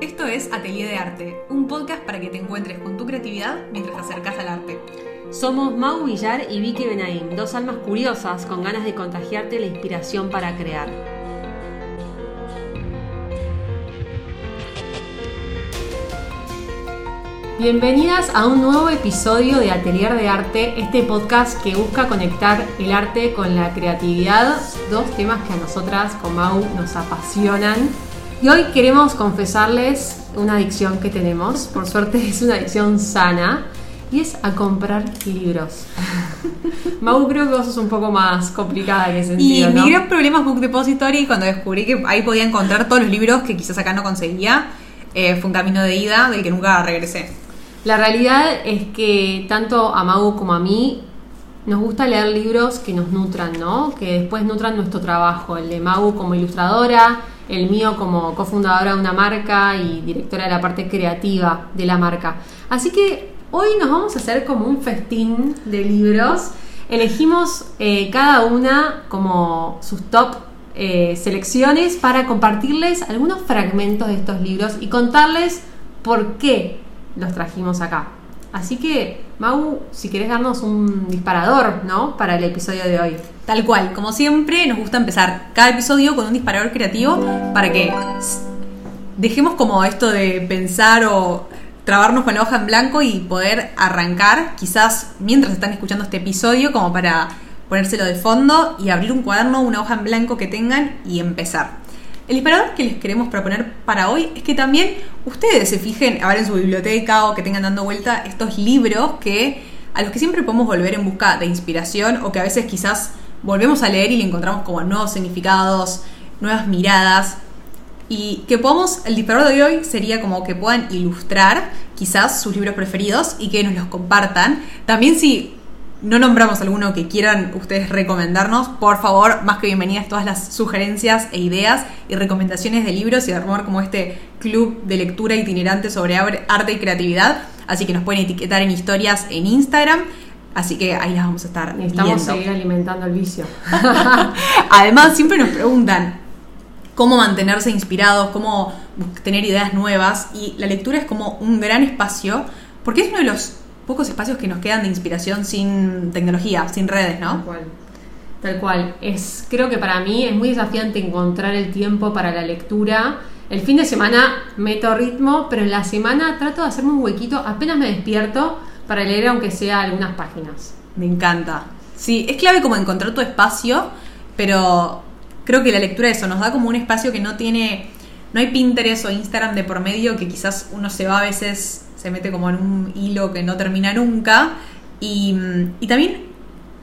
Esto es Atelier de Arte, un podcast para que te encuentres con tu creatividad mientras te acercas al arte. Somos Mau Villar y Vicky Benaim, dos almas curiosas con ganas de contagiarte la inspiración para crear. Bienvenidas a un nuevo episodio de Atelier de Arte, este podcast que busca conectar el arte con la creatividad, dos temas que a nosotras con Mau nos apasionan. Y hoy queremos confesarles una adicción que tenemos, por suerte es una adicción sana, y es a comprar libros. Mau, creo que vos sos un poco más complicada en ese Y sentido, ¿no? mi gran problema es Book Depository cuando descubrí que ahí podía encontrar todos los libros que quizás acá no conseguía. eh, fue un camino de ida del que nunca regresé. La realidad es que tanto a Mau como a mí nos gusta leer libros que nos nutran, ¿no? Que después nutran nuestro trabajo. El de Mau como ilustradora, el mío como cofundadora de una marca y directora de la parte creativa de la marca. Así que hoy nos vamos a hacer como un festín de libros. Elegimos eh, cada una como sus top eh, selecciones para compartirles algunos fragmentos de estos libros y contarles por qué los trajimos acá. Así que, Mau, si querés darnos un disparador, ¿no? Para el episodio de hoy. Tal cual, como siempre, nos gusta empezar cada episodio con un disparador creativo para que dejemos como esto de pensar o trabarnos con la hoja en blanco y poder arrancar, quizás mientras están escuchando este episodio, como para ponérselo de fondo y abrir un cuaderno, una hoja en blanco que tengan y empezar. El disparador que les queremos proponer para hoy es que también ustedes se fijen a ver en su biblioteca o que tengan dando vuelta estos libros que a los que siempre podemos volver en busca de inspiración o que a veces quizás volvemos a leer y le encontramos como nuevos significados, nuevas miradas y que podamos, el disparador de hoy sería como que puedan ilustrar quizás sus libros preferidos y que nos los compartan. También si no nombramos alguno que quieran ustedes recomendarnos, por favor, más que bienvenidas todas las sugerencias e ideas y recomendaciones de libros y de armar como este club de lectura itinerante sobre arte y creatividad. Así que nos pueden etiquetar en historias en Instagram. Así que ahí las vamos a estar Necesitamos viendo. seguir alimentando el vicio. Además, siempre nos preguntan cómo mantenerse inspirados, cómo tener ideas nuevas. Y la lectura es como un gran espacio, porque es uno de los pocos espacios que nos quedan de inspiración sin tecnología, sin redes, Tal ¿no? cual. Tal cual. Es, creo que para mí es muy desafiante encontrar el tiempo para la lectura. El fin de semana meto ritmo, pero en la semana trato de hacerme un huequito apenas me despierto para leer aunque sea algunas páginas. Me encanta. Sí, es clave como encontrar tu espacio, pero creo que la lectura eso nos da como un espacio que no tiene, no hay Pinterest o Instagram de por medio que quizás uno se va a veces, se mete como en un hilo que no termina nunca. Y, mm, y también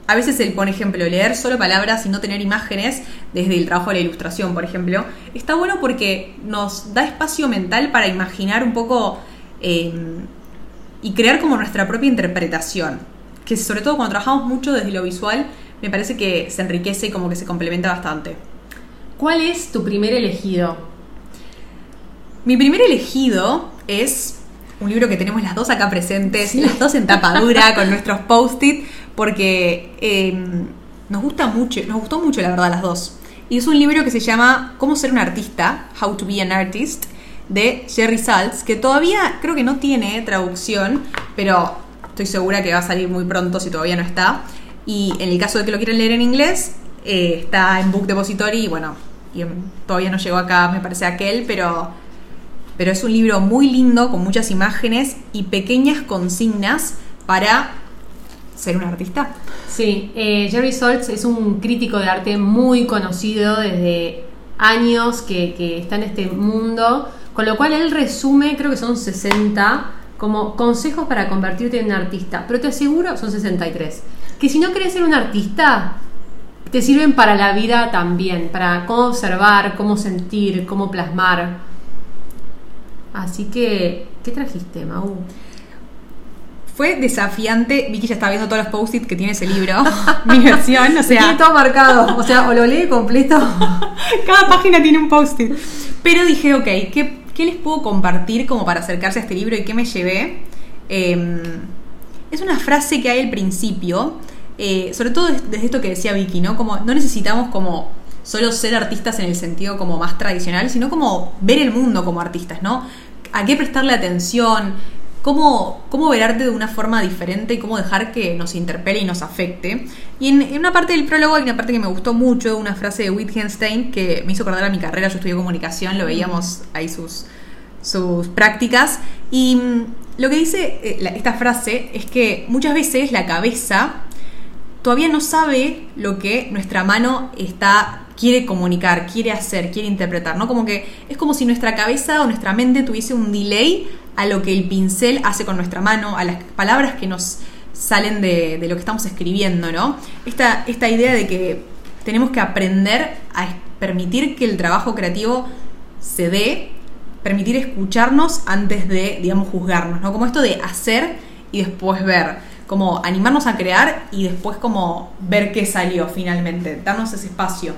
a veces el, por ejemplo, leer solo palabras y no tener imágenes desde el trabajo de la ilustración, por ejemplo, está bueno porque nos da espacio mental para imaginar un poco eh, y crear como nuestra propia interpretación. Que sobre todo cuando trabajamos mucho desde lo visual, me parece que se enriquece y como que se complementa bastante. ¿Cuál es tu primer elegido? Mi primer elegido es un libro que tenemos las dos acá presentes, las dos en tapadura con nuestros post-it, porque eh, nos gusta mucho, nos gustó mucho la verdad las dos. Y es un libro que se llama Cómo ser un artista, How to be an artist, de Jerry Saltz, que todavía creo que no tiene traducción, pero estoy segura que va a salir muy pronto si todavía no está. Y en el caso de que lo quieran leer en inglés, eh, está en Book Depository y bueno, y, todavía no llegó acá, me parece aquel, pero pero es un libro muy lindo con muchas imágenes y pequeñas consignas para ser un artista. Sí, eh, Jerry Saltz es un crítico de arte muy conocido desde años que, que está en este mundo, con lo cual él resume, creo que son 60, como consejos para convertirte en un artista, pero te aseguro, son 63, que si no querés ser un artista, te sirven para la vida también, para cómo observar, cómo sentir, cómo plasmar. Así que, ¿qué trajiste, Mau? Fue desafiante. Vicky ya está viendo todos los post-it que tiene ese libro. Mi versión, o Tiene sea, todo marcado, o sea, o lo lee completo. cada página tiene un post-it. Pero dije, ok, ¿qué, qué les puedo compartir como para acercarse a este libro y qué me llevé? Eh, es una frase que hay al principio, eh, sobre todo des- desde esto que decía Vicky, ¿no? Como no necesitamos como solo ser artistas en el sentido como más tradicional, sino como ver el mundo como artistas, ¿no? A qué prestarle atención, cómo, cómo ver arte de una forma diferente y cómo dejar que nos interpele y nos afecte. Y en, una parte del prólogo hay una parte que me gustó mucho, una frase de Wittgenstein que me hizo acordar a mi carrera, yo estudié comunicación, lo veíamos ahí sus, sus prácticas. Y mm, lo que dice eh, esta frase es que muchas veces la cabeza todavía no sabe lo que nuestra mano está quiere comunicar, quiere hacer, quiere interpretar, ¿no? Como que es como si nuestra cabeza o nuestra mente tuviese un delay a lo que el pincel hace con nuestra mano, a las palabras que nos salen de, lo que estamos escribiendo, ¿no? Esta, esta idea de que tenemos que aprender a permitir que el trabajo creativo se dé, permitir escucharnos antes de, digamos, juzgarnos, ¿no? Como esto de hacer y después ver, como animarnos a crear y después como ver qué salió finalmente, darnos ese espacio.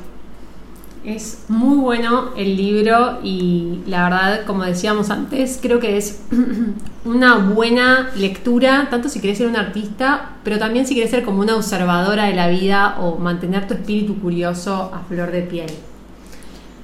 Es muy bueno el libro y la verdad, como decíamos antes, creo que es una buena lectura, tanto si querés ser un artista, pero también si querés ser como una observadora de la vida o mantener tu espíritu curioso a flor de piel.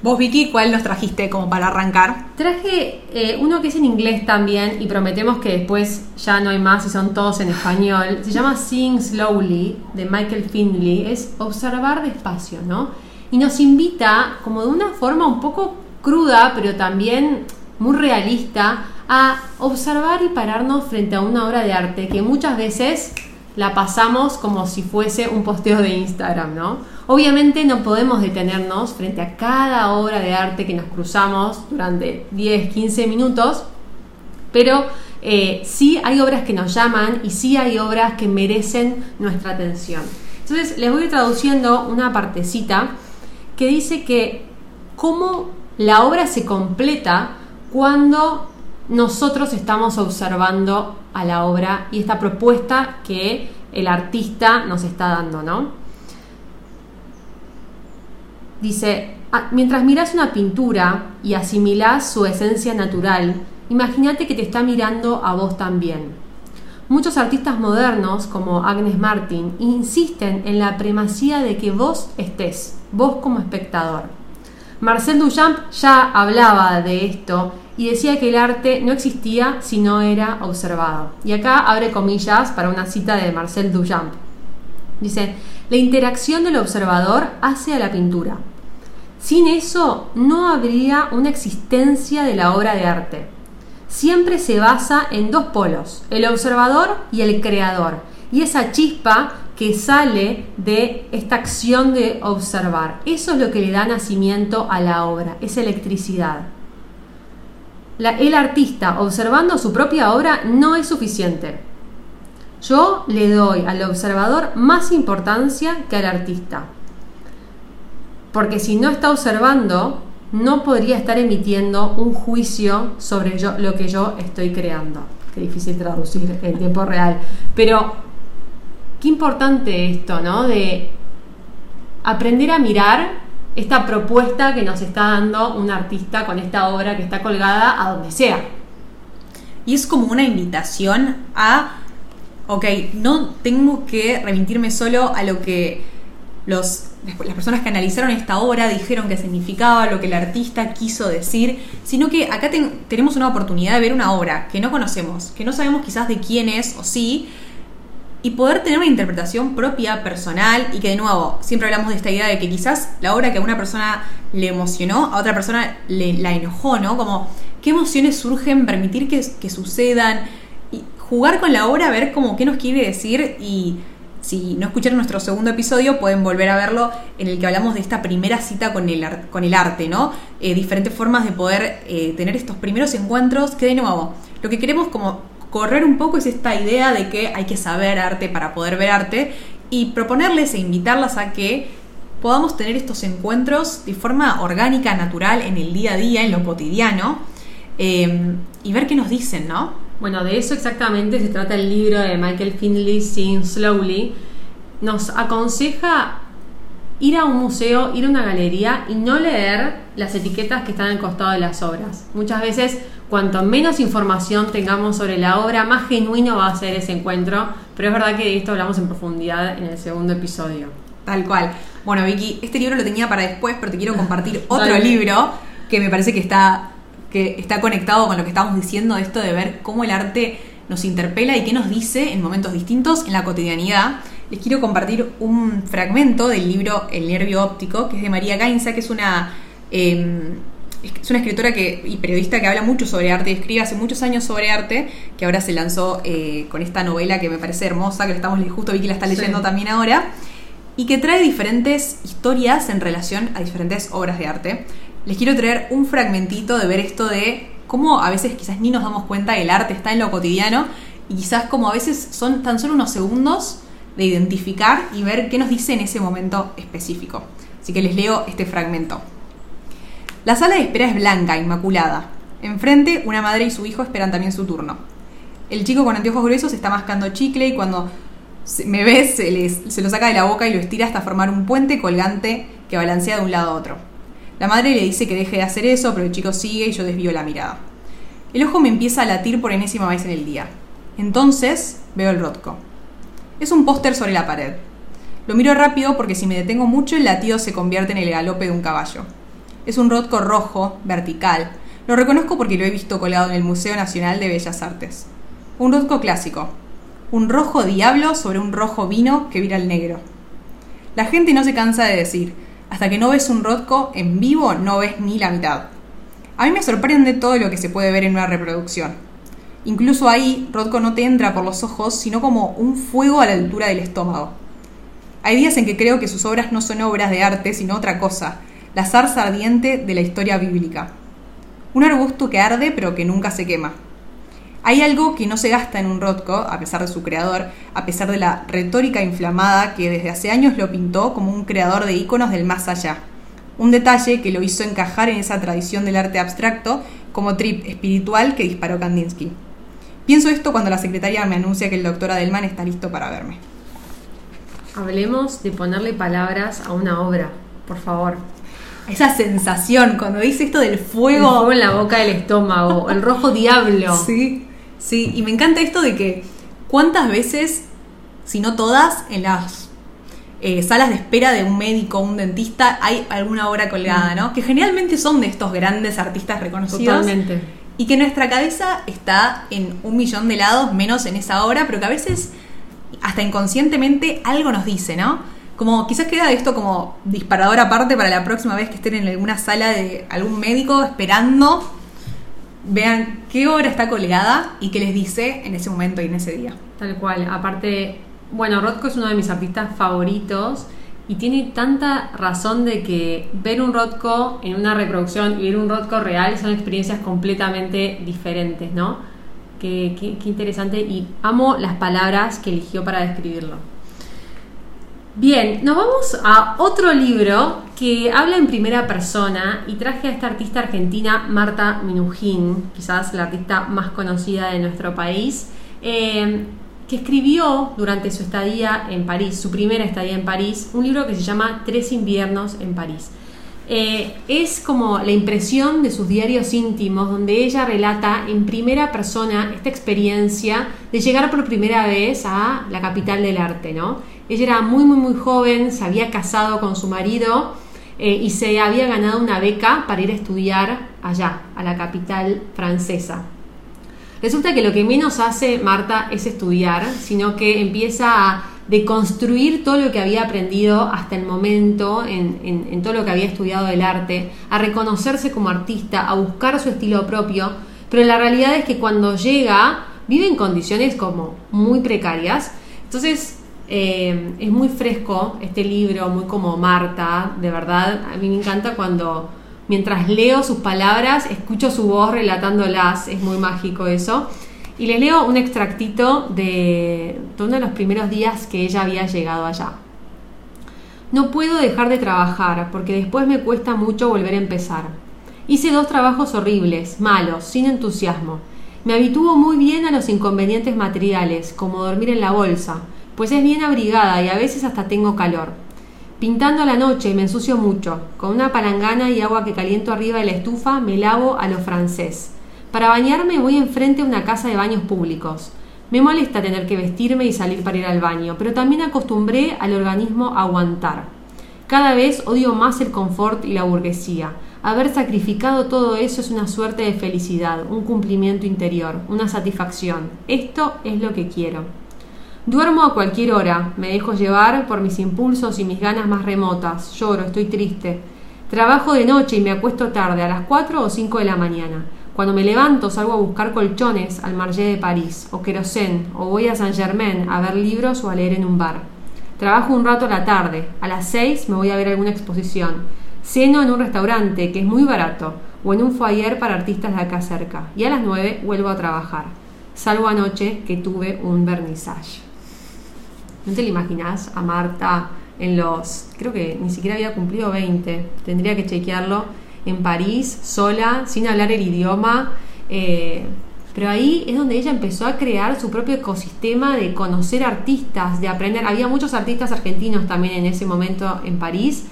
Vos, Vicky, ¿cuál nos trajiste como para arrancar? Traje eh, uno que es en inglés también y prometemos que después ya no hay más y son todos en español. Se llama Seeing Slowly de Michael Findley. Es observar despacio, ¿no? Y nos invita como de una forma un poco cruda, pero también muy realista, a observar y pararnos frente a una obra de arte que muchas veces la pasamos como si fuese un posteo de Instagram, ¿no? Obviamente no podemos detenernos frente a cada obra de arte que nos cruzamos durante 10, 15 minutos, pero eh, sí hay obras que nos llaman y sí hay obras que merecen nuestra atención. Entonces les voy traduciendo una partecita que dice que cómo la obra se completa cuando nosotros estamos observando a la obra y esta propuesta que el artista nos está dando, ¿no? Dice, "Ah, mientras miras una pintura y asimilás su esencia natural, imagínate que te está mirando a vos también. Muchos artistas modernos, como Agnes Martin, insisten en la primacía de que vos estés, vos como espectador. Marcel Duchamp ya hablaba de esto y decía que el arte no existía si no era observado. Y acá abre comillas para una cita de Marcel Duchamp. Dice, la interacción del observador hace a la pintura. Sin eso no habría una existencia de la obra de arte. Siempre se basa en dos polos, el observador y el creador. Y esa chispa que sale de esta acción de observar. Eso es lo que le da nacimiento a la obra, esa electricidad. El artista observando su propia obra no es suficiente. Yo le doy al observador más importancia que al artista. Porque si no está observando, no podría estar emitiendo un juicio sobre yo- lo que yo estoy creando. Qué difícil traducir en tiempo real. Pero qué importante esto, ¿no? De aprender a mirar esta propuesta que nos está dando un artista con esta obra que está colgada a donde sea. Y es como una invitación a, ok, no tengo que remitirme solo a lo que los, las personas que analizaron esta obra dijeron que significaba, lo que el artista quiso decir, sino que acá ten- tenemos una oportunidad de ver una obra que no conocemos, que no sabemos quizás de quién es o sí, y poder tener una interpretación propia, personal, y que de nuevo, siempre hablamos de esta idea de que quizás la obra que a una persona le emocionó, a otra persona le, la enojó, ¿no? Como qué emociones surgen, permitir que, que sucedan, y jugar con la obra, ver como qué nos quiere decir, y si no escucharon nuestro segundo episodio, pueden volver a verlo en el que hablamos de esta primera cita con el, arte, ¿no? Eh, diferentes formas de poder eh, tener estos primeros encuentros, que de nuevo, lo que queremos como correr un poco es esta idea de que hay que saber arte para poder ver arte y proponerles e invitarlas a que podamos tener estos encuentros de forma orgánica, natural, en el día a día, en lo cotidiano, eh, y ver qué nos dicen, ¿no? Bueno, de eso exactamente se trata el libro de Michael Findley, Seeing Slowly. Nos aconseja ir a un museo, ir a una galería y no leer las etiquetas que están al costado de las obras. Muchas veces, cuanto menos información tengamos sobre la obra, más genuino va a ser ese encuentro, pero es verdad que de esto hablamos en profundidad en el segundo episodio. Tal cual. Bueno, Vicky, este libro lo tenía para después, pero te quiero compartir otro libro que me parece que está, que está conectado con lo que estábamos diciendo, esto de ver cómo el arte nos interpela y qué nos dice en momentos distintos en la cotidianidad. Les quiero compartir un fragmento del libro El nervio óptico, que es de María Gainza, que es una, eh, es una escritora que, y periodista que habla mucho sobre arte y escribe hace muchos años sobre arte, que ahora se lanzó eh, con esta novela que me parece hermosa, que la estamos justo Vicky la está Sí. leyendo también ahora, y que trae diferentes historias en relación a diferentes obras de arte. Les quiero traer un fragmentito de ver esto de cómo a veces quizás ni nos damos cuenta que el arte está en lo cotidiano y quizás como a veces son tan solo unos segundos de identificar y ver qué nos dice en ese momento específico. Así que les leo este fragmento. La sala de espera es blanca, inmaculada. Enfrente, una madre y su hijo esperan también su turno. El chico con anteojos gruesos está mascando chicle y cuando me ve se, les- se lo saca de la boca y lo estira hasta formar un puente colgante que balancea de un lado a otro. La madre le dice que deje de hacer eso, pero el chico sigue y yo desvío la mirada. El ojo me empieza a latir por enésima vez en el día. Entonces veo el Rotko. Es un póster sobre la pared. Lo miro rápido porque si me detengo mucho el latido se convierte en el galope de un caballo. Es un Rotko rojo, vertical. Lo reconozco porque lo he visto colgado en el Museo Nacional de Bellas Artes. Un Rotko clásico. Un rojo diablo sobre un rojo vino que vira al negro. La gente no se cansa de decir, hasta que no ves un Rotko en vivo no ves ni la mitad. A mí me sorprende todo lo que se puede ver en una reproducción. Incluso ahí, Rothko no te entra por los ojos, sino como un fuego a la altura del estómago. Hay días en que creo que sus obras no son obras de arte, sino otra cosa, la zarza ardiente de la historia bíblica. Un arbusto que arde pero que nunca se quema. Hay algo que no se gasta en un Rothko, a pesar de su creador, a pesar de la retórica inflamada que desde hace años lo pintó como un creador de íconos del más allá. Un detalle que lo hizo encajar en esa tradición del arte abstracto como trip espiritual que disparó Kandinsky. Pienso esto cuando la secretaria me anuncia que el doctor Adelman está listo para verme. Hablemos de ponerle palabras a una obra, por favor. Esa sensación cuando dice esto del El fuego. fuego en la boca del estómago, el rojo diablo. Sí, sí, y me encanta esto de que cuántas veces, si no todas, en las eh, salas de espera de un médico o un dentista hay alguna obra colgada, ¿no? Que generalmente son de estos grandes artistas reconocidos. Totalmente. Y que nuestra cabeza está en un millón de lados, menos en esa obra, pero que a veces hasta inconscientemente algo nos dice, ¿no? Como quizás queda esto como disparador aparte para la próxima vez que estén en alguna sala de algún médico esperando, vean qué obra está colgada y qué les dice en ese momento y en ese día. Tal cual. Aparte, bueno, Rothko es uno de mis artistas favoritos y tiene tanta razón de que ver un Rothko en una reproducción y ver un Rothko real son experiencias completamente diferentes, ¿no? Qué, qué- interesante y amo las palabras que eligió para describirlo. Bien, nos vamos a otro libro que habla en primera persona y traje a esta artista argentina, Marta Minujín, quizás la artista más conocida de nuestro país, eh, que escribió durante su estadía en París, su primera estadía en París, un libro que se llama Tres inviernos en París. Eh, es como la impresión de sus diarios íntimos, donde ella relata en primera persona esta experiencia de llegar por primera vez a la capital del arte, ¿no? Ella era muy, muy, muy joven, se había casado con su marido eh, y se había ganado una beca para ir a estudiar allá, a la capital francesa. Resulta que lo que menos hace Marta es estudiar, sino que empieza a deconstruir todo lo que había aprendido hasta el momento en, en- en todo lo que había estudiado del arte, a reconocerse como artista, a buscar su estilo propio, pero la realidad es que cuando llega vive en condiciones como muy precarias. Entonces eh, es muy fresco este libro, muy como Marta, de verdad, a mí me encanta cuando mientras leo sus palabras, escucho su voz relatándolas, es muy mágico eso. Y les leo un extractito de, uno de los primeros días que ella había llegado allá. No puedo dejar de trabajar porque después me cuesta mucho volver a empezar. Hice dos trabajos horribles, malos, sin entusiasmo. Me habitúo muy bien a los inconvenientes materiales, como dormir en la bolsa, pues es bien abrigada y a veces hasta tengo calor. Pintando a la noche me ensucio mucho. Con una palangana y agua que caliento arriba de la estufa me lavo a lo francés. Para bañarme voy enfrente a una casa de baños públicos. Me molesta tener que vestirme y salir para ir al baño, pero también acostumbré al organismo a aguantar. Cada vez odio más el confort y la burguesía. Haber sacrificado todo eso es una suerte de felicidad, un cumplimiento interior, una satisfacción. Esto es lo que quiero. Duermo a cualquier hora, me dejo llevar por mis impulsos y mis ganas más remotas, lloro, estoy triste. Trabajo de noche y me acuesto tarde, a las 4 o 5 de la mañana. Cuando me levanto salgo a buscar colchones al Marché de París, o querosén, o voy a Saint Germain a ver libros o a leer en un bar. Trabajo un rato a la tarde, a las 6 me voy a ver alguna exposición. Ceno en un restaurante que es muy barato, o en un foyer para artistas de acá cerca, y a las 9 vuelvo a trabajar. Salvo anoche que tuve un vernissage. ¿No te lo imaginas a Marta en los, creo que ni siquiera había cumplido 20, tendría que chequearlo, en París, sola, sin hablar el idioma? Eh, pero ahí es donde ella empezó a crear su propio ecosistema de conocer artistas, de aprender. Había muchos artistas argentinos también en ese momento en París.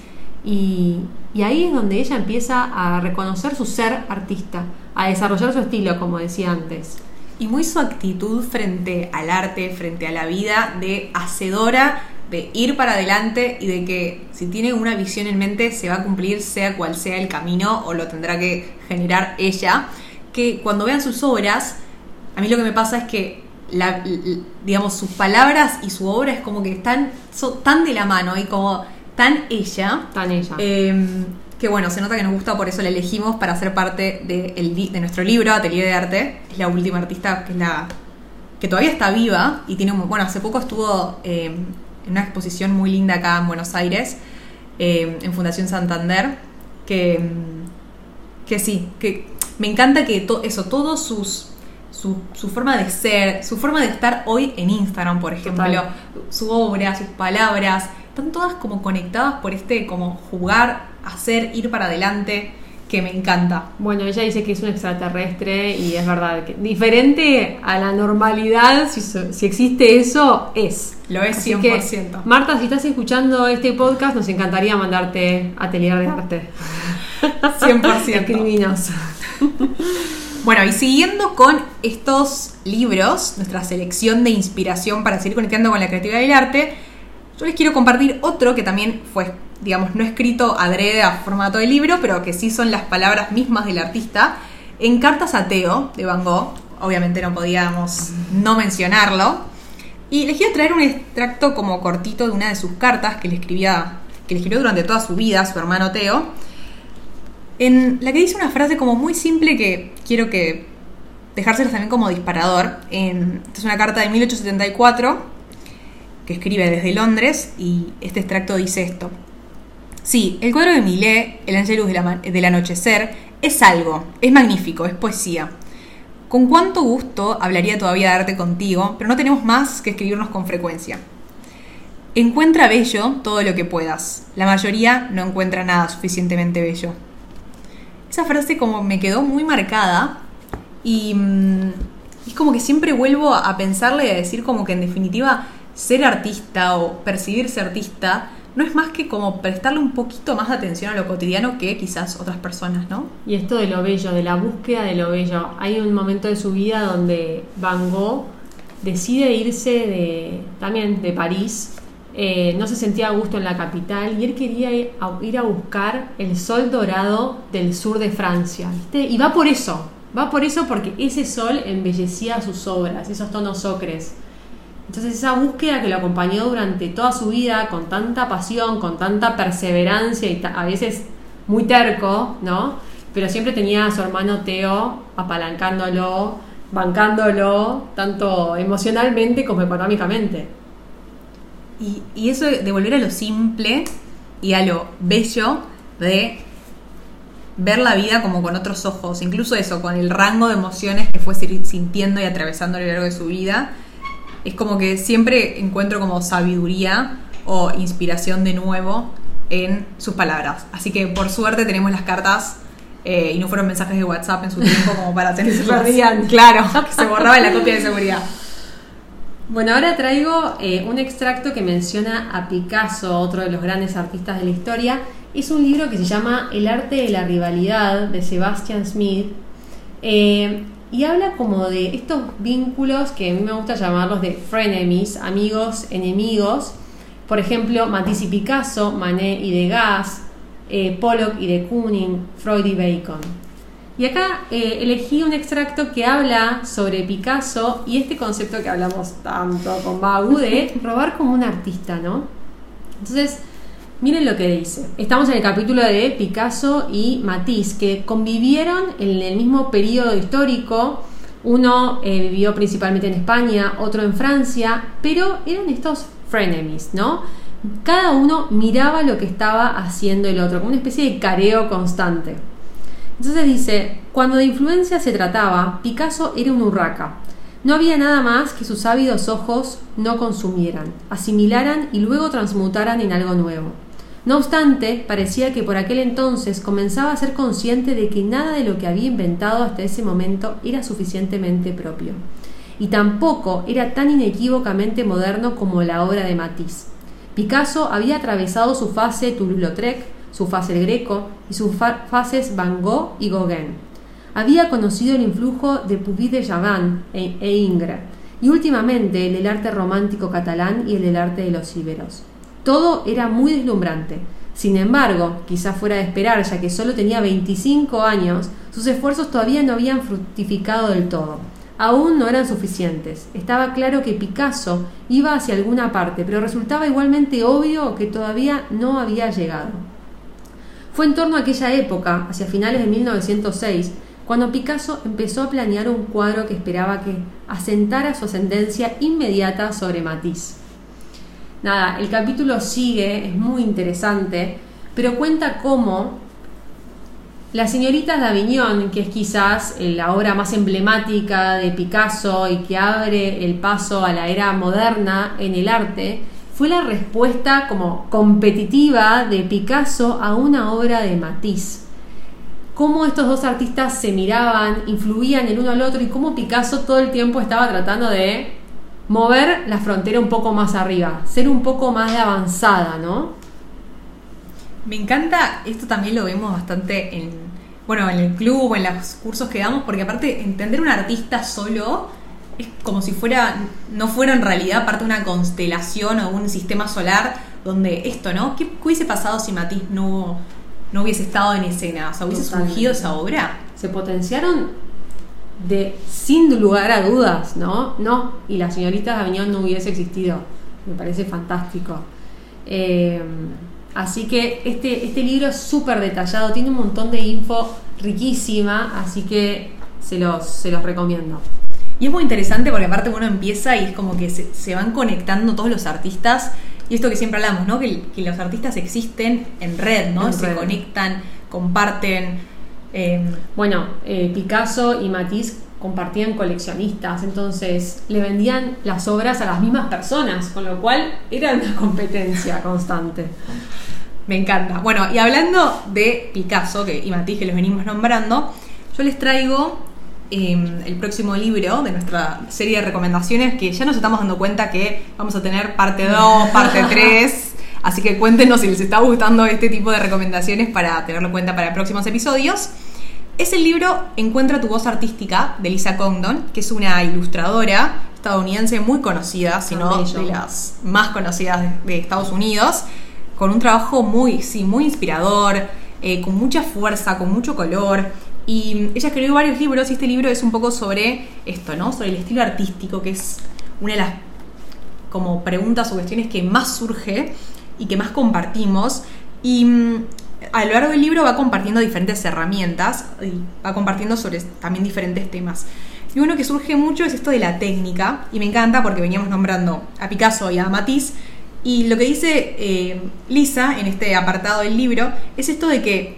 Y, y ahí es donde ella empieza a reconocer su ser artista, a desarrollar su estilo, como decía antes y muy su actitud frente al arte, frente a la vida de hacedora, de ir para adelante y de que si tiene una visión en mente se va a cumplir sea cual sea el camino o lo tendrá que generar ella, que cuando vean sus obras, a mí lo que me pasa es que la, digamos sus palabras y su obra es como que están son tan de la mano y como tan ella. Tan ella. Em, que bueno, se nota que nos gusta, por eso la elegimos para ser parte de, de nuestro libro, Atelier de Arte. Es la última artista que es la que todavía está viva y tiene bueno, hace poco estuvo eh, en una exposición muy linda acá en Buenos Aires, eh, en Fundación Santander, que, que sí, que me encanta que eso, todos sus su, su, forma de ser, su forma de estar hoy en Instagram, por ejemplo, su obra, sus palabras, están todas como conectadas por este como jugar hacer, ir para adelante, que me encanta. Bueno, ella dice que es un extraterrestre y es verdad, que diferente a la normalidad, si, si existe eso, es. Lo es 100%. Marta, si estás escuchando este podcast, nos encantaría mandarte atelier de arte. 100%. Escribinos. Bueno, y siguiendo con estos libros, nuestra selección de inspiración para seguir conectando con la creatividad y el arte, yo les quiero compartir otro que también fue digamos, no escrito adrede a formato de libro, pero que sí son las palabras mismas del artista, en Cartas a Teo de Van Gogh, obviamente no podíamos no mencionarlo, y les quiero traer un extracto como cortito de una de sus cartas que le escribía, que le escribió durante toda su vida su hermano Teo, en la que dice una frase como muy simple que quiero que también como disparador. Esta es una carta de 1874 que escribe desde Londres y este extracto dice esto. Sí, el cuadro de Millet, El Angelus del anochecer, es algo, es magnífico, es poesía. Con cuánto gusto hablaría todavía de arte contigo, pero no tenemos más que escribirnos con frecuencia. Encuentra bello todo lo que puedas. La mayoría no encuentra nada suficientemente bello. Esa frase como me quedó muy marcada y mm, es como que siempre vuelvo a pensarle y a decir como que en definitiva ser artista o percibirse artista no es más que como prestarle un poquito más de atención a lo cotidiano que quizás otras personas, ¿no? Y esto de lo bello, de la búsqueda de lo bello. Hay un momento de su vida donde Van Gogh decide irse de, también de París. Eh, no se sentía a gusto en la capital y él quería ir a, buscar el sol dorado del sur de Francia. Y va por eso, va por eso porque ese sol embellecía sus obras, esos tonos ocres. Entonces esa búsqueda que lo acompañó durante toda su vida con tanta pasión, con tanta perseverancia y a veces muy terco, ¿no? Pero siempre tenía a su hermano Teo apalancándolo, bancándolo, tanto emocionalmente como económicamente. Y, y eso de volver a lo simple y a lo bello de ver la vida como con otros ojos, incluso eso, con el rango de emociones que fue sintiendo y atravesando a lo largo de su vida es como que siempre encuentro como sabiduría o inspiración de nuevo en sus palabras. Así que por suerte tenemos las cartas eh, y no fueron mensajes de WhatsApp en su tiempo como para tener se perdían. Claro, se borraba la copia de seguridad. Bueno, ahora traigo eh, un extracto que menciona a Picasso, otro de los grandes artistas de la historia. Es un libro que se llama El arte de la rivalidad de Sebastian Smith. Eh, y habla como de estos vínculos que a mí me gusta llamarlos de frenemies, amigos, enemigos, Por ejemplo, Matisse y Picasso, Manet y Degas, eh, Pollock y de Kooning, Freud y Bacon. Y acá eh, elegí un extracto que habla sobre Picasso y este concepto que hablamos tanto con Magu de robar como un artista, ¿no? Entonces, miren lo que dice. Estamos en el capítulo de Picasso y Matisse, que convivieron en el mismo periodo histórico. Uno eh, vivió principalmente en España, otro en Francia, pero eran estos frenemies, ¿no? Cada uno miraba lo que estaba haciendo el otro, como una especie de careo constante. Entonces dice, cuando de influencia se trataba, Picasso era un urraca. No había nada más que sus ávidos ojos no consumieran, asimilaran y luego transmutaran en algo nuevo. No obstante, parecía que por aquel entonces comenzaba a ser consciente de que nada de lo que había inventado hasta ese momento era suficientemente propio. Y tampoco era tan inequívocamente moderno como la obra de Matisse. Picasso había atravesado su fase Toulouse-Lautrec, su fase el Greco y sus fases Van Gogh y Gauguin. Había conocido el influjo de Puvis de Chavannes e, e, Ingres, y últimamente el del arte romántico catalán y el del arte de los íberos. Todo era muy deslumbrante. Sin embargo, quizá fuera de esperar, ya que solo tenía 25 años, sus esfuerzos todavía no habían fructificado del todo. Aún no eran suficientes. Estaba claro que Picasso iba hacia alguna parte, pero resultaba igualmente obvio que todavía no había llegado. Fue en torno a aquella época, hacia finales de 1906, cuando Picasso empezó a planear un cuadro que esperaba que asentara su ascendencia inmediata sobre Matisse. Nada, el capítulo sigue, es muy interesante, pero cuenta cómo las señoritas de Aviñón, que es quizás la obra más emblemática de Picasso y que abre el paso a la era moderna en el arte, fue la respuesta como competitiva de Picasso a una obra de Matisse. Cómo estos dos artistas se miraban, influían el uno al otro y cómo Picasso todo el tiempo estaba tratando de mover la frontera un poco más arriba, ser un poco más de avanzada, ¿no? Me encanta, esto también lo vemos bastante en, bueno, en el club o en los cursos que damos, porque aparte entender un artista solo es como si fuera, no fuera en realidad parte de una constelación o un sistema solar donde esto, ¿no? ¿Qué, hubiese pasado si Matisse no, no hubiese estado en escena? O sea, ¿hubiese surgido esa obra? Se potenciaron de sin lugar a dudas, ¿no? No, y la señorita de Aviñón no hubiese existido. Me parece fantástico. Eh, así que este, este libro es súper detallado, tiene un montón de info riquísima, así que se los, se los recomiendo. Y es muy interesante porque aparte uno empieza y es como que se, van conectando todos los artistas. Y esto que siempre hablamos, ¿no? Que, los artistas existen en red, ¿no? se conectan, comparten. Eh, bueno, eh, Picasso y Matisse compartían coleccionistas, entonces le vendían las obras a las mismas personas, con lo cual era una competencia constante. Me encanta. Bueno, y hablando de Picasso que, y Matisse, que los venimos nombrando, yo les traigo Em, el próximo libro de nuestra serie de recomendaciones, que ya nos estamos dando cuenta que vamos a tener parte 2, parte 3. Así que cuéntenos si les está gustando este tipo de recomendaciones para tenerlo en cuenta para próximos episodios. Es el libro Encuentra tu voz artística de Lisa Condon, que es una ilustradora estadounidense muy conocida, si no de las más conocidas de, Estados Unidos, con un trabajo muy, sí, muy inspirador, eh, con mucha fuerza, con mucho color. Y ella escribió varios libros y este libro es un poco sobre esto, ¿no? Sobre el estilo artístico, que es una de las como preguntas o cuestiones que más surge y que más compartimos. Y mm, a lo largo del libro va compartiendo diferentes herramientas y va compartiendo sobre también diferentes temas. Y uno que surge mucho es esto de la técnica, y me encanta porque veníamos nombrando a Picasso y a Matisse, y lo que dice eh, Lisa en este apartado del libro es esto de que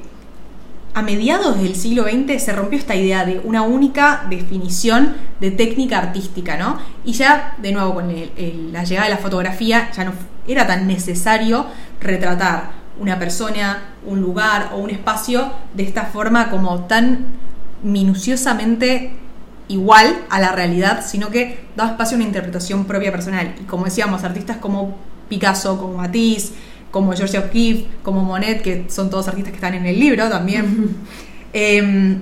a mediados del siglo XX se rompió esta idea de una única definición de técnica artística, ¿no? Y ya, de nuevo, con la llegada de la fotografía, ya no era tan necesario retratar una persona, un lugar o un espacio de esta forma como tan minuciosamente igual a la realidad, sino que daba espacio a una interpretación propia personal. Y como decíamos, artistas como Picasso, como Matisse, como George O'Keeffe, como Monet, que son todos artistas que están en el libro también, em,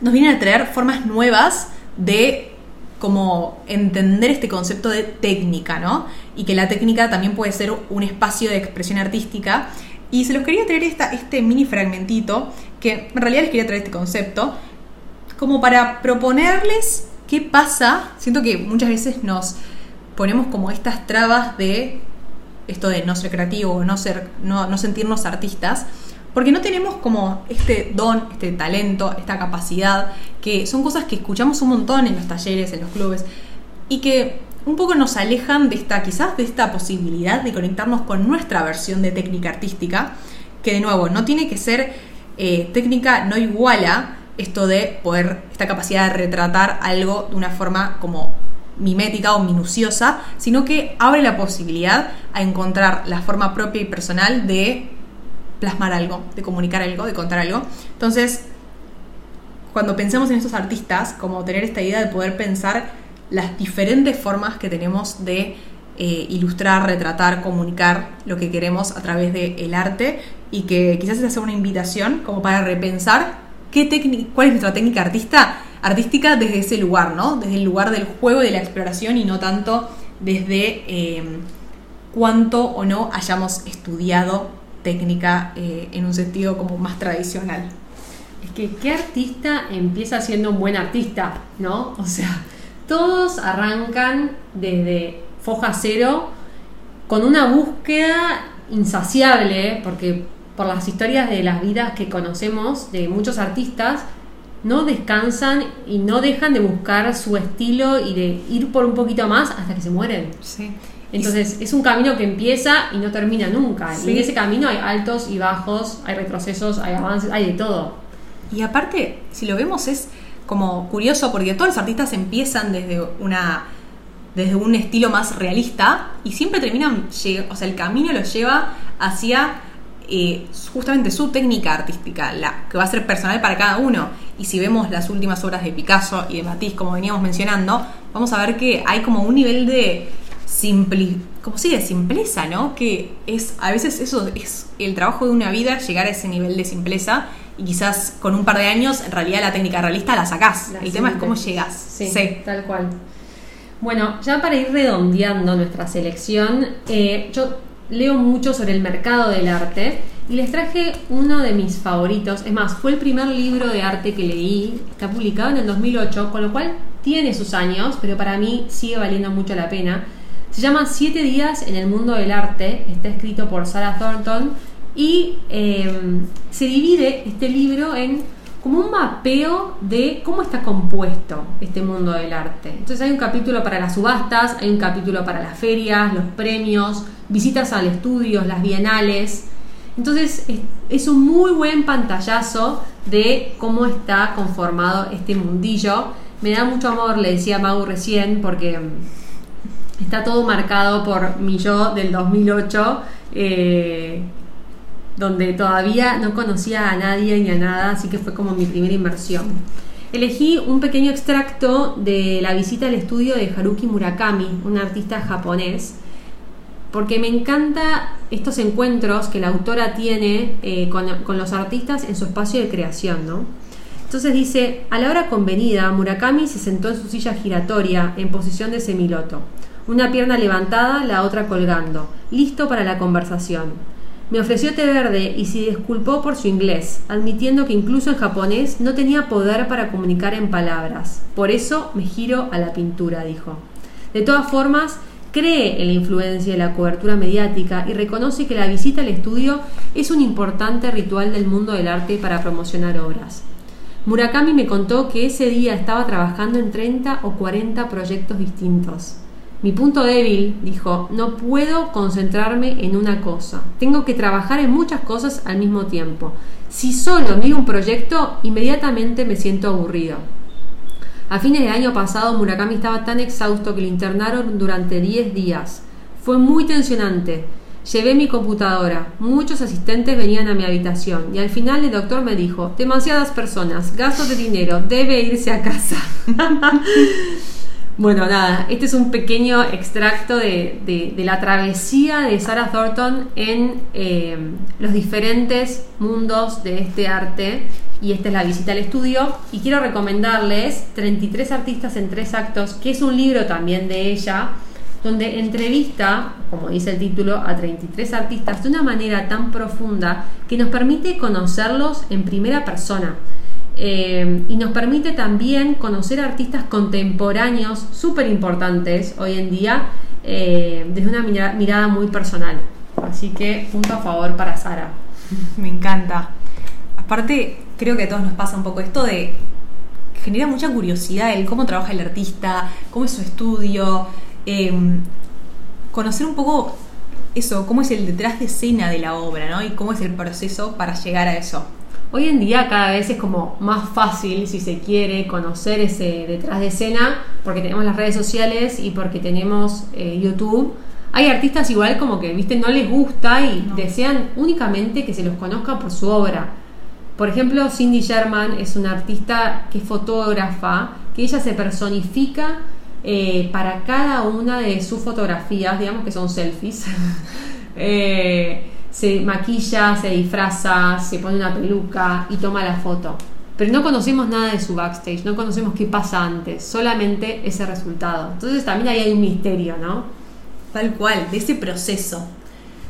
nos vienen a traer formas nuevas de como entender este concepto de técnica, ¿no? Y que la técnica también puede ser un espacio de expresión artística. Y se los quería traer esta, este mini fragmentito, que en realidad les quería traer este concepto, como para proponerles qué pasa. Siento que muchas veces nos ponemos como estas trabas de esto de no ser creativo, no, ser, no, no sentirnos artistas, porque no tenemos como este don, este talento, esta capacidad, que son cosas que escuchamos un montón en los talleres, en los clubes, y que un poco nos alejan de esta, quizás de esta posibilidad de conectarnos con nuestra versión de técnica artística, que de nuevo no tiene que ser eh, técnica no iguala esto de poder, esta capacidad de retratar algo de una forma como mimética o minuciosa, sino que abre la posibilidad a encontrar la forma propia y personal de plasmar algo, de comunicar algo, de contar algo. Entonces, cuando pensamos en estos artistas, como tener esta idea de poder pensar las diferentes formas que tenemos de eh, ilustrar, retratar, comunicar lo que queremos a través del arte y que quizás es hacer una invitación como para repensar qué cuál es nuestra técnica artista, artística desde ese lugar, ¿no? Desde el lugar del juego y de la exploración y no tanto desde eh, cuánto o no hayamos estudiado técnica eh, en un sentido como más tradicional. Es que, ¿qué artista empieza siendo un buen artista? ¿No? O sea, todos arrancan desde foja cero con una búsqueda insaciable, porque por las historias de las vidas que conocemos de muchos artistas, no descansan y no dejan de buscar su estilo y de ir por un poquito más hasta que se mueren. Sí. Entonces es un camino que empieza y no termina nunca. Y en ese camino hay altos y bajos, hay retrocesos, hay avances, hay de todo. Y aparte, si lo vemos es como curioso porque todos los artistas empiezan desde una desde un estilo más realista y siempre terminan, o sea, el camino los lleva hacia eh, justamente su técnica artística, la que va a ser personal para cada uno. Y si vemos las últimas obras de Picasso y de Matisse, como veníamos mencionando, vamos a ver que hay como un nivel de simpli como si de simpleza, ¿no? Que es, a veces eso es el trabajo de una vida, llegar a ese nivel de simpleza y quizás con un par de años, en realidad la técnica realista la sacás. el tema es cómo llegas. Sí, tal cual. Bueno, ya para ir redondeando nuestra selección, eh, yo leo mucho sobre el mercado del arte y les traje uno de mis favoritos. Es más, fue el primer libro de arte que leí, está publicado en el 2008, con lo cual tiene sus años, pero para mí sigue valiendo mucho la pena se llama Siete días en el mundo del arte, está escrito por Sarah Thornton y em, se divide este libro en como un mapeo de cómo está compuesto este mundo del arte. Entonces hay un capítulo para las subastas, hay un capítulo para las ferias, los premios, visitas al estudio, las bienales. Entonces es, un muy buen pantallazo de cómo está conformado este mundillo. Me da mucho amor, le decía Mau recién, porque está todo marcado por mi yo del 2008, eh, donde todavía no conocía a nadie ni a nada, así que fue como mi primera inversión. Elegí un pequeño extracto de la visita al estudio de Haruki Murakami, un artista japonés, porque me encanta estos encuentros que la autora tiene eh, con, con, los artistas en su espacio de creación, ¿no? Entonces dice, a la hora convenida, Murakami se sentó en su silla giratoria en posición de semiloto una pierna levantada, la otra colgando, listo para la conversación. Me ofreció té verde y se disculpó por su inglés, admitiendo que incluso en japonés no tenía poder para comunicar en palabras. Por eso me giro a la pintura, dijo. De todas formas, cree en la influencia de la cobertura mediática y reconoce que la visita al estudio es un importante ritual del mundo del arte para promocionar obras. Murakami me contó que ese día estaba trabajando en 30 o 40 proyectos distintos. Mi punto débil, dijo, no puedo concentrarme en una cosa. Tengo que trabajar en muchas cosas al mismo tiempo. Si solo miro un proyecto, inmediatamente me siento aburrido. A fines del año pasado, Murakami estaba tan exhausto que lo internaron durante 10 días. Fue muy tensionante. Llevé mi computadora, muchos asistentes venían a mi habitación y al final el doctor me dijo, demasiadas personas, gasto de dinero, debe irse a casa. Bueno, nada, este es un pequeño extracto de, la travesía de Sarah Thornton en eh, los diferentes mundos de este arte y esta es la visita al estudio. Y quiero recomendarles 33 artistas en tres actos, que es un libro también de ella, donde entrevista, como dice el título, a 33 artistas de una manera tan profunda que nos permite conocerlos en primera persona. Eh, y nos permite también conocer artistas contemporáneos súper importantes hoy en día eh, desde una mirada muy personal. Así que punto a favor para Sara. Me encanta. Aparte, creo que a todos nos pasa un poco esto de genera mucha curiosidad el cómo trabaja el artista, cómo es su estudio, em, conocer un poco eso, cómo es el detrás de escena de la obra, ¿no? Y cómo es el proceso para llegar a eso. Hoy en día cada vez es como más fácil, si se quiere, conocer ese detrás de escena, porque tenemos las redes sociales y porque tenemos eh, YouTube. Hay artistas igual como que, viste, no les gusta y desean únicamente que se los conozca por su obra. Por ejemplo, Cindy Sherman es una artista que es fotógrafa, que ella se personifica eh, para cada una de sus fotografías, digamos que son selfies. eh, se maquilla, se disfraza, se pone una peluca y toma la foto. Pero no conocemos nada de su backstage, no conocemos qué pasa antes, solamente ese resultado. Entonces también ahí hay un misterio, ¿no? Tal cual, de ese proceso.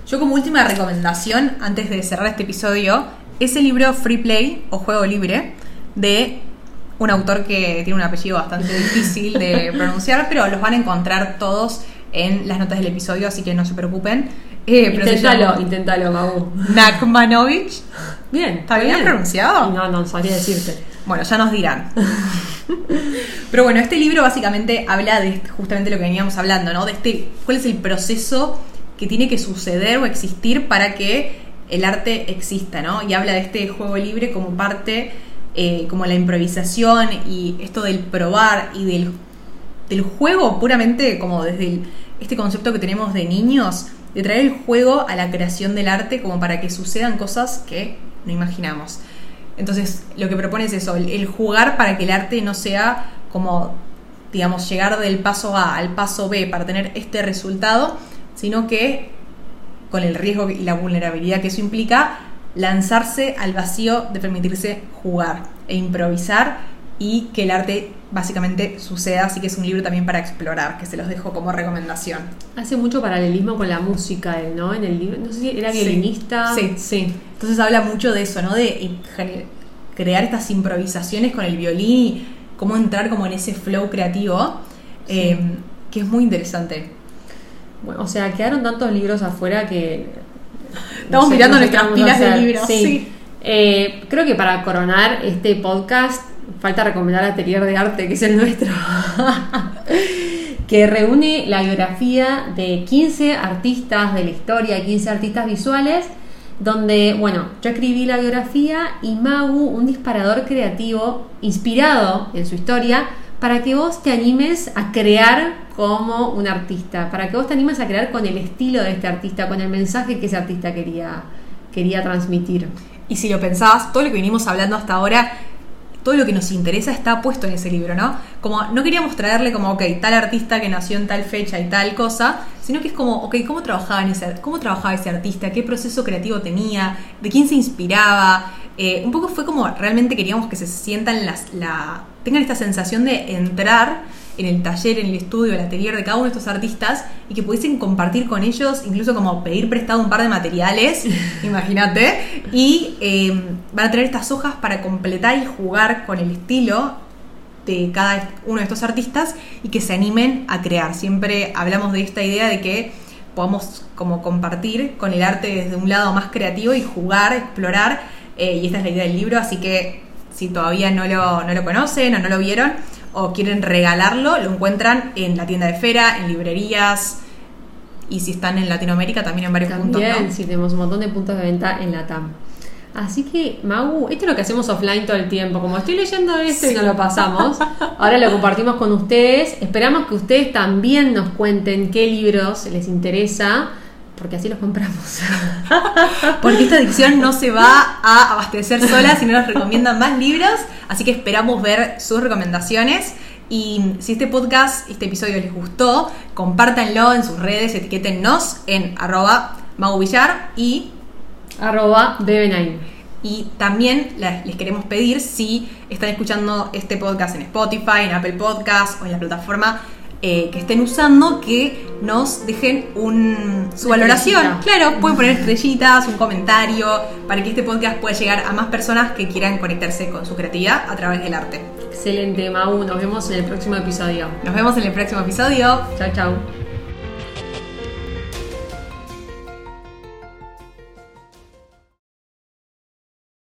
Yo como última recomendación, antes de cerrar este episodio, es el libro Free Play o Juego Libre de un autor que tiene un apellido bastante difícil de pronunciar, pero los van a encontrar todos en las notas del episodio, así que no se preocupen. Eh, inténtalo, inténtalo, Magu. Nakmanovich. Bien. ¿Está bien, pronunciado? No, no sabría decirte. Bueno, ya nos dirán. Pero bueno, este libro básicamente habla de justamente lo que veníamos hablando, ¿no? De este, cuál es el proceso que tiene que suceder o existir para que el arte exista, ¿no? Y habla de este juego libre como parte, eh, como la improvisación y esto del probar y del, del juego puramente como desde este concepto que tenemos de niños de traer el juego a la creación del arte como para que sucedan cosas que no imaginamos. Entonces, lo que propone es eso, el, jugar para que el arte no sea como, digamos, llegar del paso A al paso B para tener este resultado, sino que con el riesgo y la vulnerabilidad que eso implica, lanzarse al vacío de permitirse jugar e improvisar y que el arte básicamente suceda, así que es un libro también para explorar, que se los dejo como recomendación. Hace mucho paralelismo con la música, él, ¿no? En el libro, no sé si era violinista. Sí, sí. Entonces habla mucho de eso, ¿no? De crear estas improvisaciones con el violín, cómo entrar como en ese flow creativo, eh, que es muy interesante. Bueno, o sea, quedaron tantos libros afuera que... Estamos mirando nuestras pilas de libros. Sí. Eh, creo que para coronar este podcast falta recomendar Atelier de Arte, que es el nuestro, que reúne la biografía de 15 artistas de la historia, 15 artistas visuales, donde, bueno, yo escribí la biografía y Magu, un disparador creativo inspirado en su historia, para que vos te animes a crear como un artista, para que vos te animes a crear con el estilo de este artista, con el mensaje que ese artista quería, quería transmitir. Y si lo pensabas, todo lo que venimos hablando hasta ahora todo lo que nos interesa está puesto en ese libro, ¿no? Como no queríamos traerle como, ok, tal artista que nació en tal fecha y tal cosa, sino que es como, ok, ¿cómo trabajaba, en ese, cómo trabajaba ese artista? ¿Qué proceso creativo tenía? ¿De quién se inspiraba? Eh, un poco fue como realmente queríamos que se sientan las, la, tengan esta sensación de entrar en el taller, en el estudio, el atelier de cada uno de estos artistas y que pudiesen compartir con ellos, incluso como pedir prestado un par de materiales, imagínate, y eh, van a tener estas hojas para completar y jugar con el estilo de cada uno de estos artistas y que se animen a crear. Siempre hablamos de esta idea de que podamos como compartir con el arte desde un lado más creativo y jugar, explorar, eh, y esta es la idea del libro, así que si todavía no lo, no lo conocen o no lo vieron, o quieren regalarlo, lo encuentran en la tienda de Fera, en librerías y si están en Latinoamérica también en varios puntos. También, sí, tenemos un montón de puntos de venta en la TAM. Así que, Mau, esto es lo que hacemos offline todo el tiempo. Como estoy leyendo esto y no lo pasamos, ahora lo compartimos con ustedes. Esperamos que ustedes también nos cuenten qué libros les interesa porque así los compramos. porque esta edición no se va a abastecer sola, sino nos recomiendan más libros, así que esperamos ver sus recomendaciones. Y si este podcast, este episodio les gustó, compártanlo en sus redes, etiquétennos en arroba magubillar y arroba. Y también les queremos pedir si están escuchando este podcast en Spotify, en Apple Podcast o en la plataforma eh, que estén usando, que nos dejen un, su valoración. estrellita. Claro, pueden poner estrellitas, un comentario, para que este podcast pueda llegar a más personas que quieran conectarse con su creatividad a través del arte. Excelente, Mau. Nos vemos en el próximo episodio. Nos vemos en el próximo episodio. Chao, chao.